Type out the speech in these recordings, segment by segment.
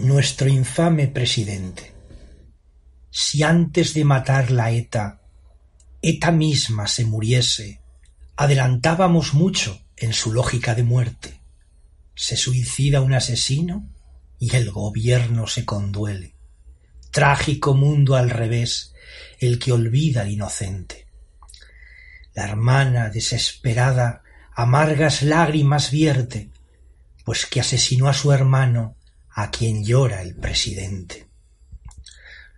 nuestro infame presidente. Si antes de matar la ETA, ETA misma se muriese, adelantábamos mucho en su lógica de muerte. Se suicida un asesino y el gobierno se conduele. Trágico mundo al revés, el que olvida al inocente. La hermana desesperada amargas lágrimas vierte, pues que asesinó a su hermano a quien llora el presidente.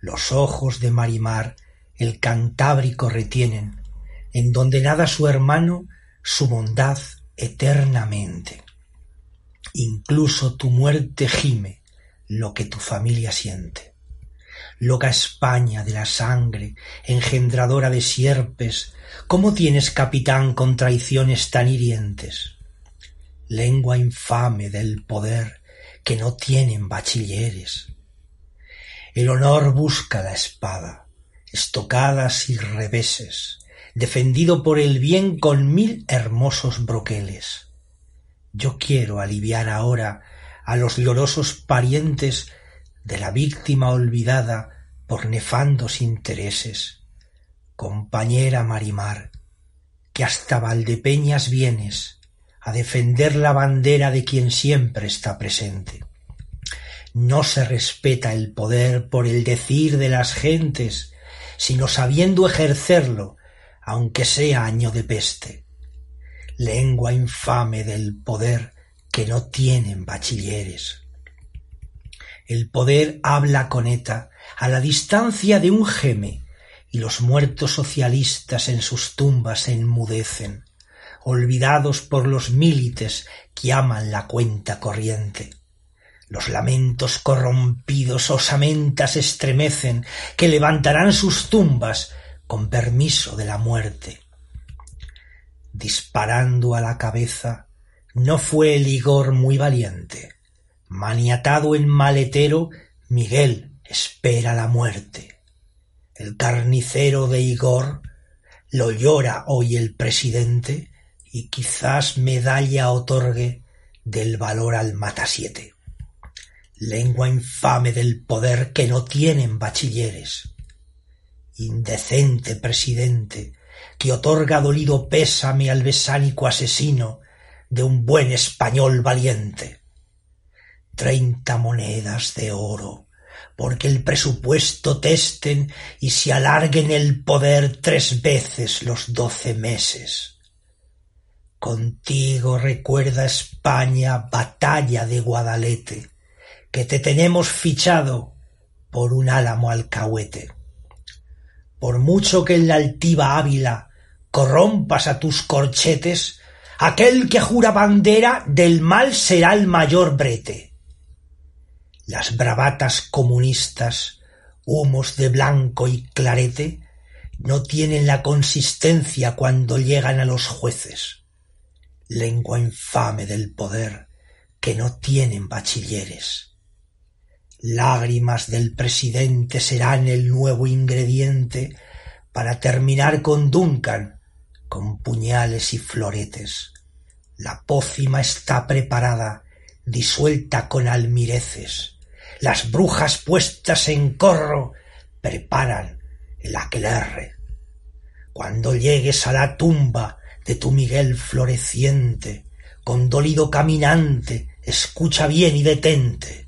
Los ojos de Marimar el Cantábrico retienen, en donde nada su hermano su bondad eternamente. Incluso tu muerte gime lo que tu familia siente. Loca España de la sangre, engendradora de sierpes, ¿cómo tienes capitán con traiciones tan hirientes? Lengua infame del poder, que no tienen bachilleres. El honor busca la espada, estocadas y reveses, defendido por el bien con mil hermosos broqueles. Yo quiero aliviar ahora a los llorosos parientes de la víctima olvidada por nefandos intereses. Compañera Marimar, que hasta Valdepeñas vienes, a defender la bandera de quien siempre está presente. No se respeta el poder por el decir de las gentes, sino sabiendo ejercerlo, aunque sea año de peste. Lengua infame del poder que no tienen bachilleres. El poder habla con ETA a la distancia de un geme, y los muertos socialistas en sus tumbas se enmudecen olvidados por los milites que aman la cuenta corriente. Los lamentos corrompidos osamentas estremecen, que levantarán sus tumbas con permiso de la muerte. Disparando a la cabeza, no fue el Igor muy valiente. Maniatado en maletero, Miguel espera la muerte. El carnicero de Igor lo llora hoy el presidente y quizás medalla otorgue del valor al matasiete. Lengua infame del poder que no tienen bachilleres. Indecente presidente que otorga dolido pésame al besánico asesino de un buen español valiente. Treinta monedas de oro, porque el presupuesto testen y se alarguen el poder tres veces los doce meses Contigo recuerda España batalla de Guadalete, que te tenemos fichado por un álamo alcahuete. Por mucho que en la altiva Ávila corrompas a tus corchetes, aquel que jura bandera del mal será el mayor brete. Las bravatas comunistas, humos de blanco y clarete, no tienen la consistencia cuando llegan a los jueces. Lengua infame del poder que no tienen bachilleres. Lágrimas del presidente serán el nuevo ingrediente para terminar con Duncan, con puñales y floretes. La pócima está preparada, disuelta con almireces. Las brujas puestas en corro preparan el aquelarre. Cuando llegues a la tumba de tu Miguel floreciente, condolido caminante, escucha bien y detente.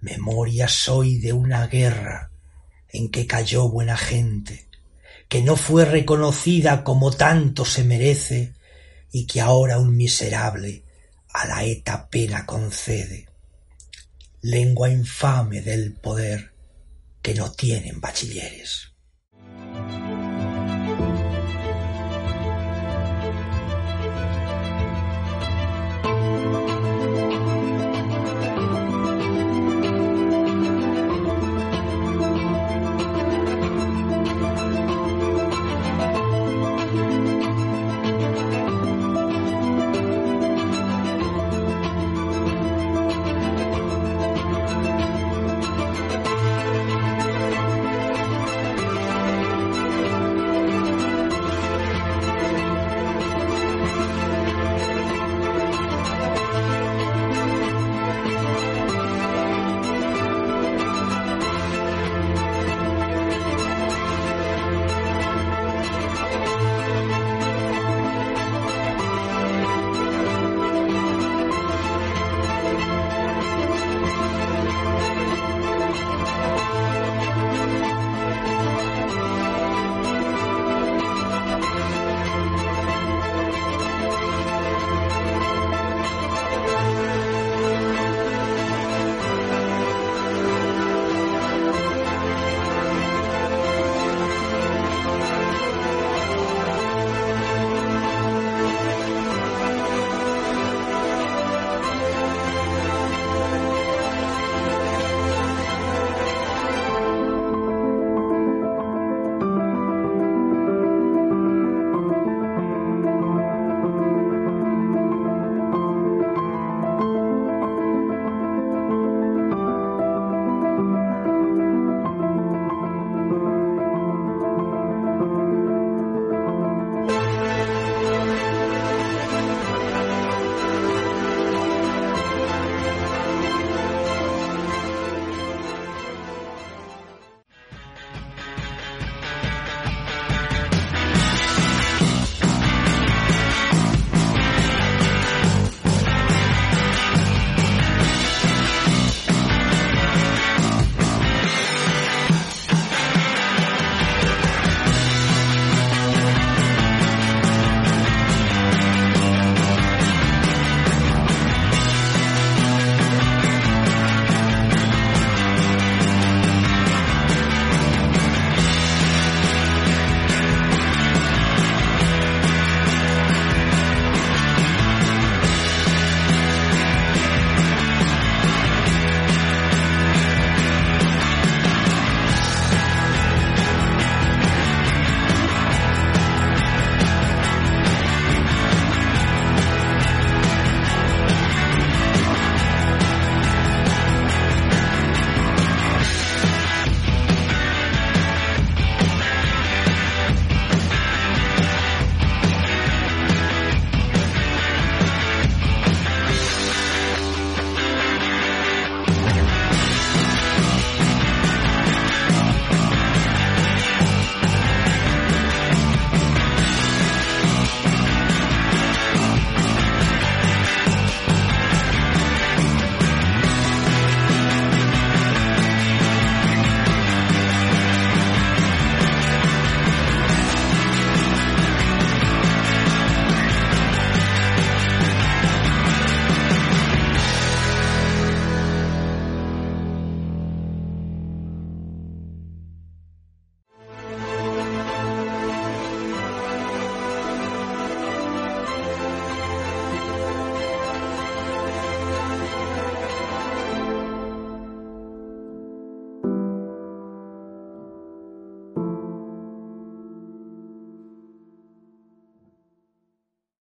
Memoria soy de una guerra en que cayó buena gente, que no fue reconocida como tanto se merece y que ahora un miserable a la eta pena concede. Lengua infame del poder que no tienen bachilleres.